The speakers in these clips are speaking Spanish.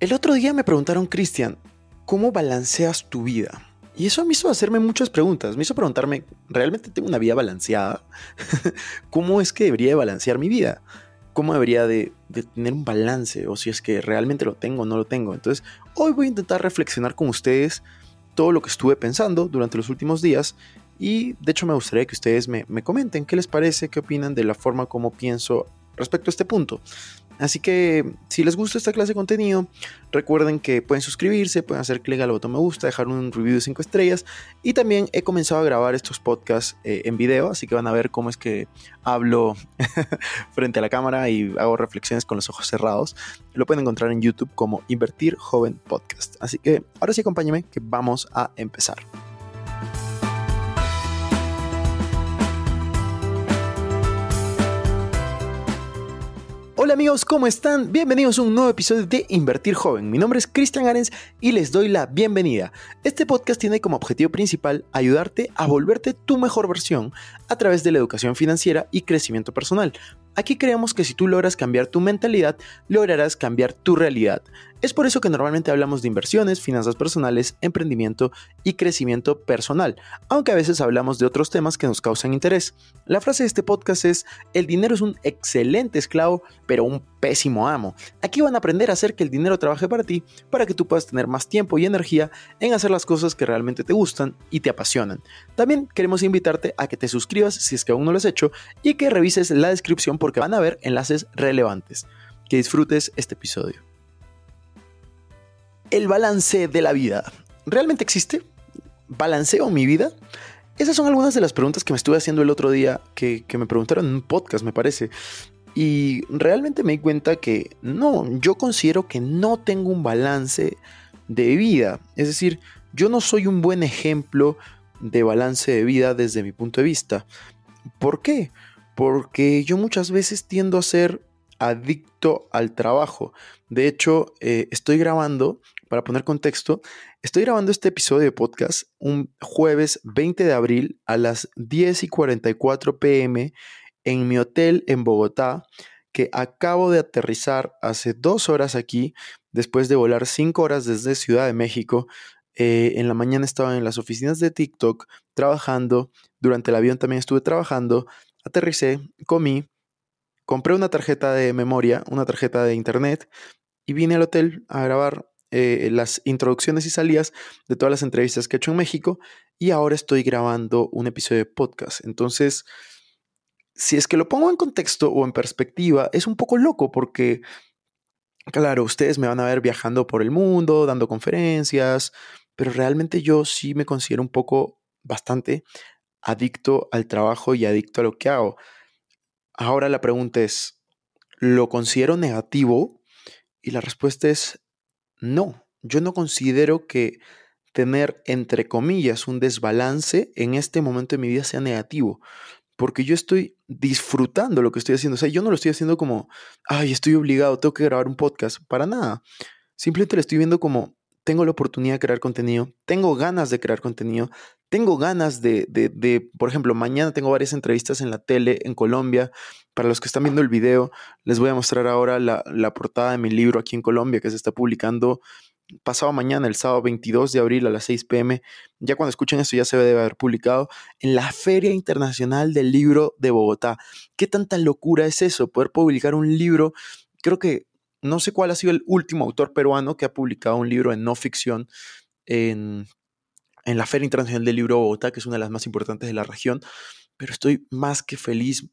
El otro día me preguntaron, Cristian, ¿cómo balanceas tu vida? Y eso me hizo hacerme muchas preguntas. Me hizo preguntarme, ¿realmente tengo una vida balanceada? ¿Cómo es que debería de balancear mi vida? ¿Cómo debería de, de, tener un balance? O si es que realmente lo tengo o no lo tengo. Entonces, hoy voy a intentar reflexionar con ustedes todo lo que estuve pensando durante los últimos días. Y de hecho me gustaría que ustedes me, me comenten qué les parece, qué opinan de la forma como pienso respecto a este punto. Así que si les gusta esta clase de contenido, recuerden que pueden suscribirse, pueden hacer clic al botón me gusta, dejar un review de 5 estrellas y también he comenzado a grabar estos podcasts eh, en video, así que van a ver cómo es que hablo frente a la cámara y hago reflexiones con los ojos cerrados. Lo pueden encontrar en YouTube como Invertir Joven Podcast. Así que ahora sí acompáñenme que vamos a empezar. Hola amigos, ¿cómo están? Bienvenidos a un nuevo episodio de Invertir Joven. Mi nombre es Cristian Arens y les doy la bienvenida. Este podcast tiene como objetivo principal ayudarte a volverte tu mejor versión a través de la educación financiera y crecimiento personal. Aquí creemos que si tú logras cambiar tu mentalidad, lograrás cambiar tu realidad. Es por eso que normalmente hablamos de inversiones, finanzas personales, emprendimiento y crecimiento personal, aunque a veces hablamos de otros temas que nos causan interés. La frase de este podcast es, el dinero es un excelente esclavo, pero un pésimo amo. Aquí van a aprender a hacer que el dinero trabaje para ti, para que tú puedas tener más tiempo y energía en hacer las cosas que realmente te gustan y te apasionan. También queremos invitarte a que te suscribas si es que aún no lo has hecho y que revises la descripción porque van a ver enlaces relevantes. Que disfrutes este episodio. El balance de la vida. ¿Realmente existe? ¿Balanceo mi vida? Esas son algunas de las preguntas que me estuve haciendo el otro día, que, que me preguntaron en un podcast, me parece. Y realmente me di cuenta que no, yo considero que no tengo un balance de vida. Es decir, yo no soy un buen ejemplo de balance de vida desde mi punto de vista. ¿Por qué? Porque yo muchas veces tiendo a ser adicto al trabajo. De hecho, eh, estoy grabando, para poner contexto, estoy grabando este episodio de podcast un jueves 20 de abril a las 10 y 44 pm en mi hotel en Bogotá, que acabo de aterrizar hace dos horas aquí, después de volar cinco horas desde Ciudad de México. Eh, en la mañana estaba en las oficinas de TikTok trabajando, durante el avión también estuve trabajando, aterricé, comí, compré una tarjeta de memoria, una tarjeta de internet y vine al hotel a grabar eh, las introducciones y salidas de todas las entrevistas que he hecho en México y ahora estoy grabando un episodio de podcast. Entonces, si es que lo pongo en contexto o en perspectiva, es un poco loco porque, claro, ustedes me van a ver viajando por el mundo, dando conferencias, pero realmente yo sí me considero un poco bastante adicto al trabajo y adicto a lo que hago. Ahora la pregunta es, ¿lo considero negativo? Y la respuesta es no. Yo no considero que tener, entre comillas, un desbalance en este momento de mi vida sea negativo porque yo estoy disfrutando lo que estoy haciendo. O sea, yo no lo estoy haciendo como, ay, estoy obligado, tengo que grabar un podcast. Para nada. Simplemente lo estoy viendo como, tengo la oportunidad de crear contenido, tengo ganas de crear contenido, tengo ganas de, de, de, por ejemplo, mañana tengo varias entrevistas en la tele en Colombia. Para los que están viendo el video, les voy a mostrar ahora la, la portada de mi libro aquí en Colombia que se está publicando pasado mañana, el sábado 22 de abril a las 6 pm, ya cuando escuchen esto ya se debe haber publicado, en la Feria Internacional del Libro de Bogotá. ¿Qué tanta locura es eso? Poder publicar un libro, creo que no sé cuál ha sido el último autor peruano que ha publicado un libro en no ficción en, en la Feria Internacional del Libro Bogotá, que es una de las más importantes de la región, pero estoy más que feliz,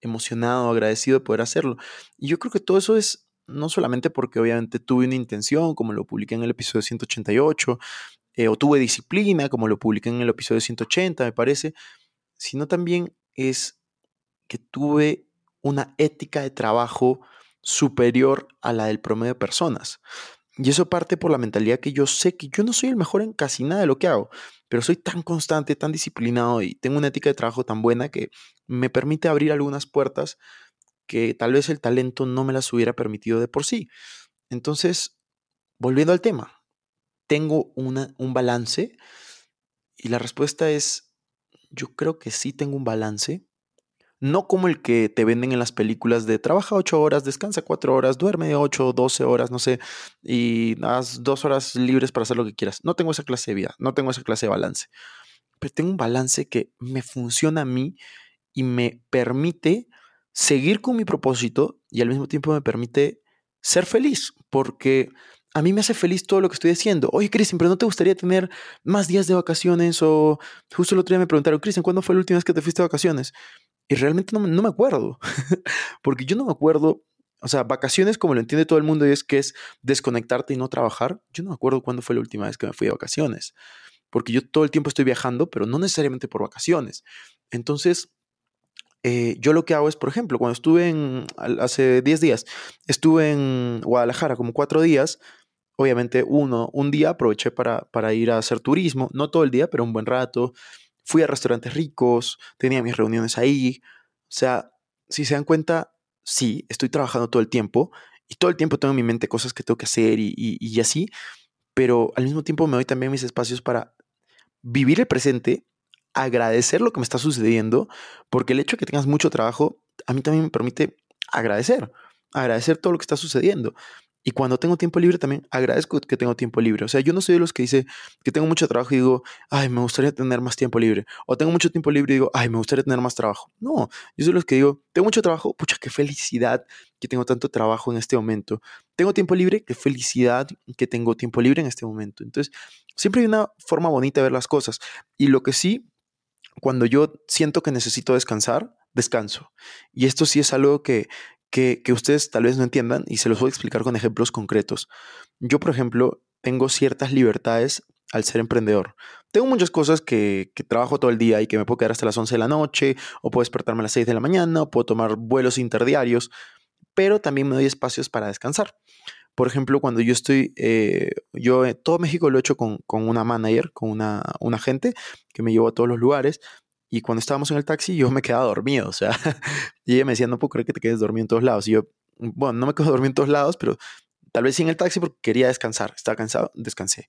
emocionado, agradecido de poder hacerlo. Y yo creo que todo eso es no solamente porque obviamente tuve una intención, como lo publiqué en el episodio 188, eh, o tuve disciplina, como lo publiqué en el episodio 180, me parece, sino también es que tuve una ética de trabajo superior a la del promedio de personas. Y eso parte por la mentalidad que yo sé que yo no soy el mejor en casi nada de lo que hago, pero soy tan constante, tan disciplinado y tengo una ética de trabajo tan buena que me permite abrir algunas puertas que tal vez el talento no me las hubiera permitido de por sí. Entonces, volviendo al tema, ¿tengo una, un balance? Y la respuesta es, yo creo que sí tengo un balance. No como el que te venden en las películas de trabaja ocho horas, descansa cuatro horas, duerme ocho, doce horas, no sé, y haz dos horas libres para hacer lo que quieras. No tengo esa clase de vida, no tengo esa clase de balance. Pero tengo un balance que me funciona a mí y me permite seguir con mi propósito y al mismo tiempo me permite ser feliz, porque a mí me hace feliz todo lo que estoy haciendo. Oye, Cristian, pero ¿no te gustaría tener más días de vacaciones? O justo el otro día me preguntaron, Cristian, ¿cuándo fue la última vez que te fuiste de vacaciones? Y realmente no, me acuerdo, porque yo no me acuerdo, o sea, vacaciones como lo entiende todo el mundo y es que es desconectarte y no trabajar. Yo no me acuerdo cuándo fue la última vez que me fui de vacaciones, porque yo todo el tiempo estoy viajando, pero no necesariamente por vacaciones. Entonces, eh, yo lo que hago es, por ejemplo, cuando estuve en, hace 10 días, estuve en Guadalajara como cuatro días, obviamente uno, un día aproveché para, para ir a hacer turismo, no todo el día, pero un buen rato, fui a restaurantes ricos, tenía mis reuniones ahí, o sea, si se dan cuenta, sí, estoy trabajando todo el tiempo y todo el tiempo tengo en mi mente cosas que tengo que hacer y, y así, pero al mismo tiempo me doy también mis espacios para vivir el presente agradecer lo que me está sucediendo, porque el hecho de que tengas mucho trabajo, a mí también me permite agradecer, agradecer todo lo que está sucediendo. Y cuando tengo tiempo libre también agradezco que tengo tiempo libre. O sea, yo no soy de los que dice que tengo mucho trabajo y digo, ay, me gustaría tener más tiempo libre. O tengo mucho tiempo libre y digo, ay, me gustaría tener más trabajo. No, yo soy de los que digo, tengo mucho trabajo, pucha, qué felicidad que tengo tanto trabajo en este momento. Tengo tiempo libre, qué felicidad que tengo tiempo libre en este momento. Entonces, siempre hay una forma bonita de ver las cosas. Y lo que sí cuando yo siento que necesito descansar, descanso. Y esto sí es algo que, que, ustedes tal vez no entiendan y se los voy a explicar con ejemplos concretos. Yo, por ejemplo, tengo ciertas libertades al ser emprendedor. Tengo muchas cosas que, trabajo todo el día y que me puedo quedar hasta las 11 de la noche, o puedo despertarme a las 6 de la mañana, o puedo tomar vuelos interdiarios, pero también me doy espacios para descansar. Por ejemplo, cuando yo estoy, eh, yo eh, todo México lo he hecho con, una manager, con una, un agente que me llevó a todos los lugares. Y cuando estábamos en el taxi, yo me quedaba dormido, o sea, y ella me decía, no puedo creer que te quedes dormido en todos lados. Y yo, bueno, no me quedo dormido en todos lados, pero tal vez sí en el taxi porque quería descansar. Estaba cansado, descansé.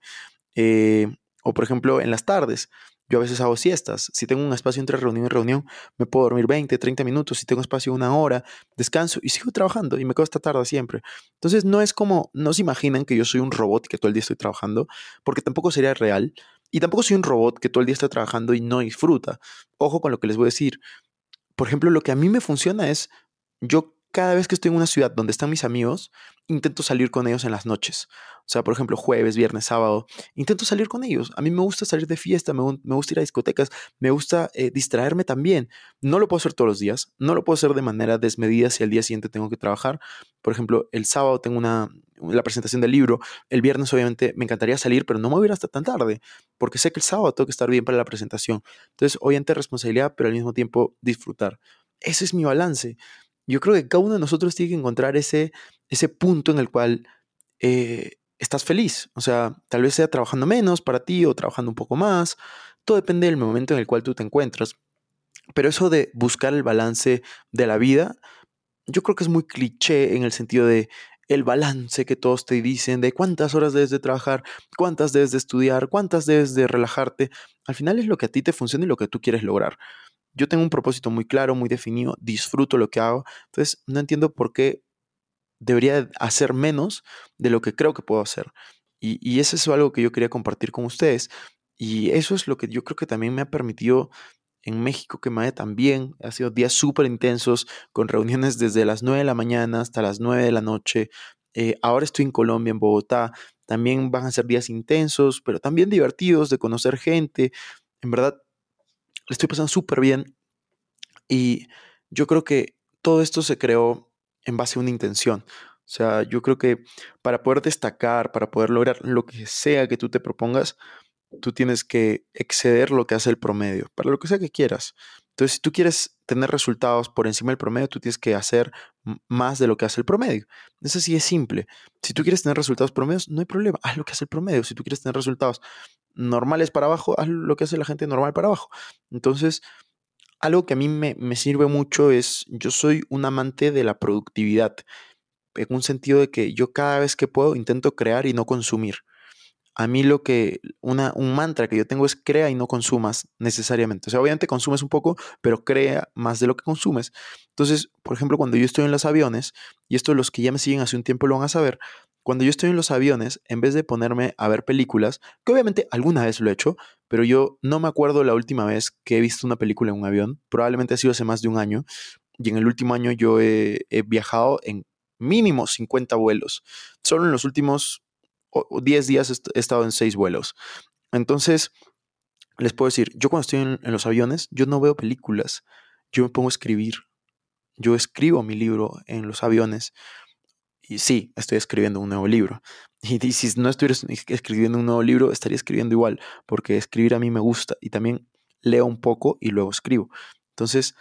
Eh, o por ejemplo, en las tardes, yo a veces hago siestas. Si tengo un espacio entre reunión y reunión, me puedo dormir 20, 30 minutos. Si tengo espacio una hora, descanso y sigo trabajando y me quedo hasta tarde siempre. Entonces no es como, no se imaginan que yo soy un robot y que todo el día estoy trabajando, porque tampoco sería real. Y tampoco soy un robot que todo el día está trabajando y no disfruta. Ojo con lo que les voy a decir. Por ejemplo, lo que a mí me funciona es, yo cada vez que estoy en una ciudad donde están mis amigos, intento salir con ellos en las noches. O sea, por ejemplo, jueves, viernes, sábado, intento salir con ellos. A mí me gusta salir de fiesta, me, gusta ir a discotecas, me gusta eh, distraerme también. No lo puedo hacer todos los días, no lo puedo hacer de manera desmedida si al día siguiente tengo que trabajar. Por ejemplo, el sábado tengo una, la presentación del libro, el viernes obviamente me encantaría salir, pero no me voy a ir hasta tan tarde, porque sé que el sábado tengo que estar bien para la presentación. Entonces, obviamente responsabilidad, pero al mismo tiempo disfrutar. Ese es mi balance. Yo creo que cada uno de nosotros tiene que encontrar ese, ese punto en el cual eh, estás feliz. O sea, tal vez sea trabajando menos para ti o trabajando un poco más. Todo depende del momento en el cual tú te encuentras. Pero eso de buscar el balance de la vida, yo creo que es muy cliché en el sentido de el balance que todos te dicen de cuántas horas debes de trabajar, cuántas debes de estudiar, cuántas debes de relajarte. Al final es lo que a ti te funciona y lo que tú quieres lograr yo tengo un propósito muy claro, muy definido, disfruto lo que hago, entonces no entiendo por qué debería hacer menos de lo que creo que puedo hacer. Y, eso es algo que yo quería compartir con ustedes. Y eso es lo que yo creo que también me ha permitido en México que me vaya tan bien. Ha sido días súper intensos, con reuniones desde las 9 de la mañana hasta las 9 de la noche. Eh, ahora estoy en Colombia, en Bogotá. También van a ser días intensos, pero también divertidos de conocer gente. En verdad, le estoy pasando súper bien. Y yo creo que todo esto se creó en base a una intención. O sea, yo creo que para poder destacar, para poder lograr lo que sea que tú te propongas, tú tienes que exceder lo que hace el promedio, para lo que sea que quieras. Entonces, si tú quieres tener resultados por encima del promedio, tú tienes que hacer más de lo que hace el promedio. Eso sí es simple. Si tú quieres tener resultados promedios, no hay problema, haz lo que hace el promedio. Si tú quieres tener resultados normales para abajo, haz lo que hace la gente normal para abajo. Entonces, algo que a mí me, me sirve mucho es, yo soy un amante de la productividad, en un sentido de que yo cada vez que puedo intento crear y no consumir. a mí lo que, una, un mantra que yo tengo es crea y no consumas necesariamente. O sea, obviamente consumes un poco, pero crea más de lo que consumes. Entonces, por ejemplo, cuando yo estoy en los aviones, y esto los que ya me siguen hace un tiempo lo van a saber, cuando yo estoy en los aviones, en vez de ponerme a ver películas, que obviamente alguna vez lo he hecho, pero yo no me acuerdo la última vez que he visto una película en un avión, probablemente ha sido hace más de un año, y en el último año yo he, viajado en mínimo 50 vuelos. Solo en los últimos 10 días he estado en 6 vuelos. Entonces, les puedo decir, yo cuando estoy en, los aviones, yo no veo películas, yo me pongo a escribir. Yo escribo mi libro en los aviones. Y sí, estoy escribiendo un nuevo libro. Y, si no estuviera escribiendo un nuevo libro, estaría escribiendo igual, porque escribir a mí me gusta y también leo un poco y luego escribo. Entonces,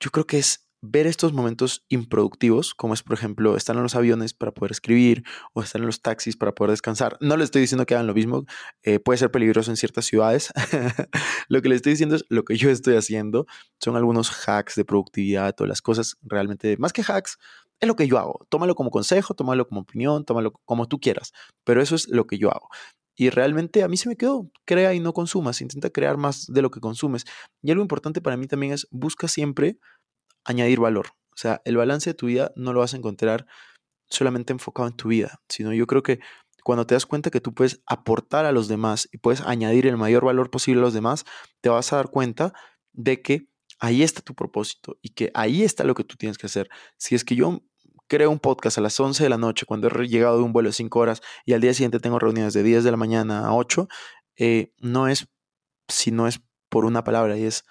yo creo que es ver estos momentos improductivos, como es por ejemplo estar en los aviones para poder escribir o estar en los taxis para poder descansar. No le estoy diciendo que hagan lo mismo, eh, puede ser peligroso en ciertas ciudades. lo que le estoy diciendo es lo que yo estoy haciendo. Son algunos hacks de productividad o las cosas realmente, más que hacks, es lo que yo hago. Tómalo como consejo, tómalo como opinión, tómalo como tú quieras, pero eso es lo que yo hago. Y realmente a mí se me quedó, crea y no consumas, intenta crear más de lo que consumes. Y algo importante para mí también es, busca siempre añadir valor. O sea, el balance de tu vida no lo vas a encontrar solamente enfocado en tu vida, sino yo creo que cuando te das cuenta que tú puedes aportar a los demás y puedes añadir el mayor valor posible a los demás, te vas a dar cuenta de que ahí está tu propósito y que ahí está lo que tú tienes que hacer. Si es que yo creo un podcast a las 11 de la noche cuando he llegado de un vuelo de 5 horas y al día siguiente tengo reuniones de 10 de la mañana a 8, eh, no es si no es por una palabra y es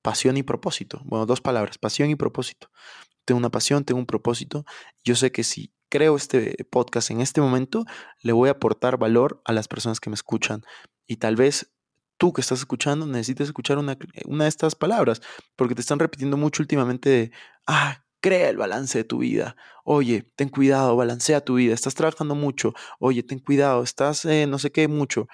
pasión y propósito. Bueno, dos palabras, pasión y propósito. Tengo una pasión, tengo un propósito. Yo sé que si creo este podcast en este momento, le voy a aportar valor a las personas que me escuchan. Y tal vez tú que estás escuchando necesites escuchar una, una de estas palabras, porque te están repitiendo mucho últimamente de, ah, crea el balance de tu vida. Oye, ten cuidado, balancea tu vida. Estás trabajando mucho. Oye, ten cuidado, estás eh, no sé qué mucho.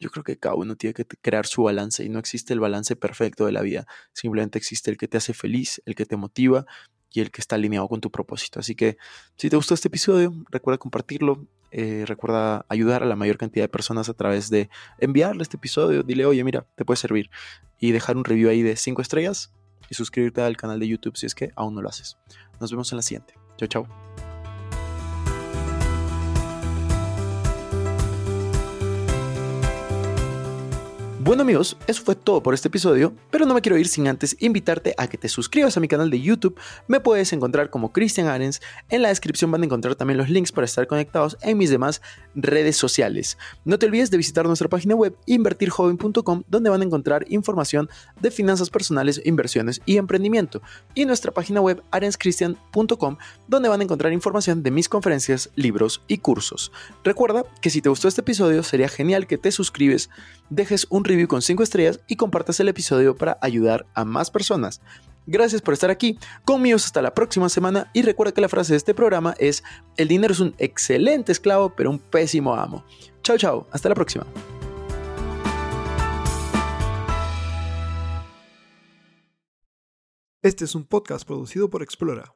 Yo creo que cada uno tiene que crear su balance y no existe el balance perfecto de la vida. Simplemente existe el que te hace feliz, el que te motiva y el que está alineado con tu propósito. Así que si te gustó este episodio, recuerda compartirlo, eh, recuerda ayudar a la mayor cantidad de personas a través de enviarle este episodio, dile, oye, mira, te puede servir y dejar un review ahí de 5 estrellas y suscribirte al canal de YouTube si es que aún no lo haces. Nos vemos en la siguiente. Chao, chao. Bueno amigos, eso fue todo por este episodio, pero no me quiero ir sin antes invitarte a que te suscribas a mi canal de YouTube. Me puedes encontrar como Christian Arens. En la descripción van a encontrar también los links para estar conectados en mis demás redes sociales. No te olvides de visitar nuestra página web invertirjoven.com donde van a encontrar información de finanzas personales, inversiones y emprendimiento. Y nuestra página web arenschristian.com donde van a encontrar información de mis conferencias, libros y cursos. Recuerda que si te gustó este episodio sería genial que te suscribes, dejes un con 5 estrellas y compartas el episodio para ayudar a más personas. Gracias por estar aquí, conmigo hasta la próxima semana y recuerda que la frase de este programa es, el dinero es un excelente esclavo pero un pésimo amo. Chao chao, hasta la próxima. Este es un podcast producido por Explora.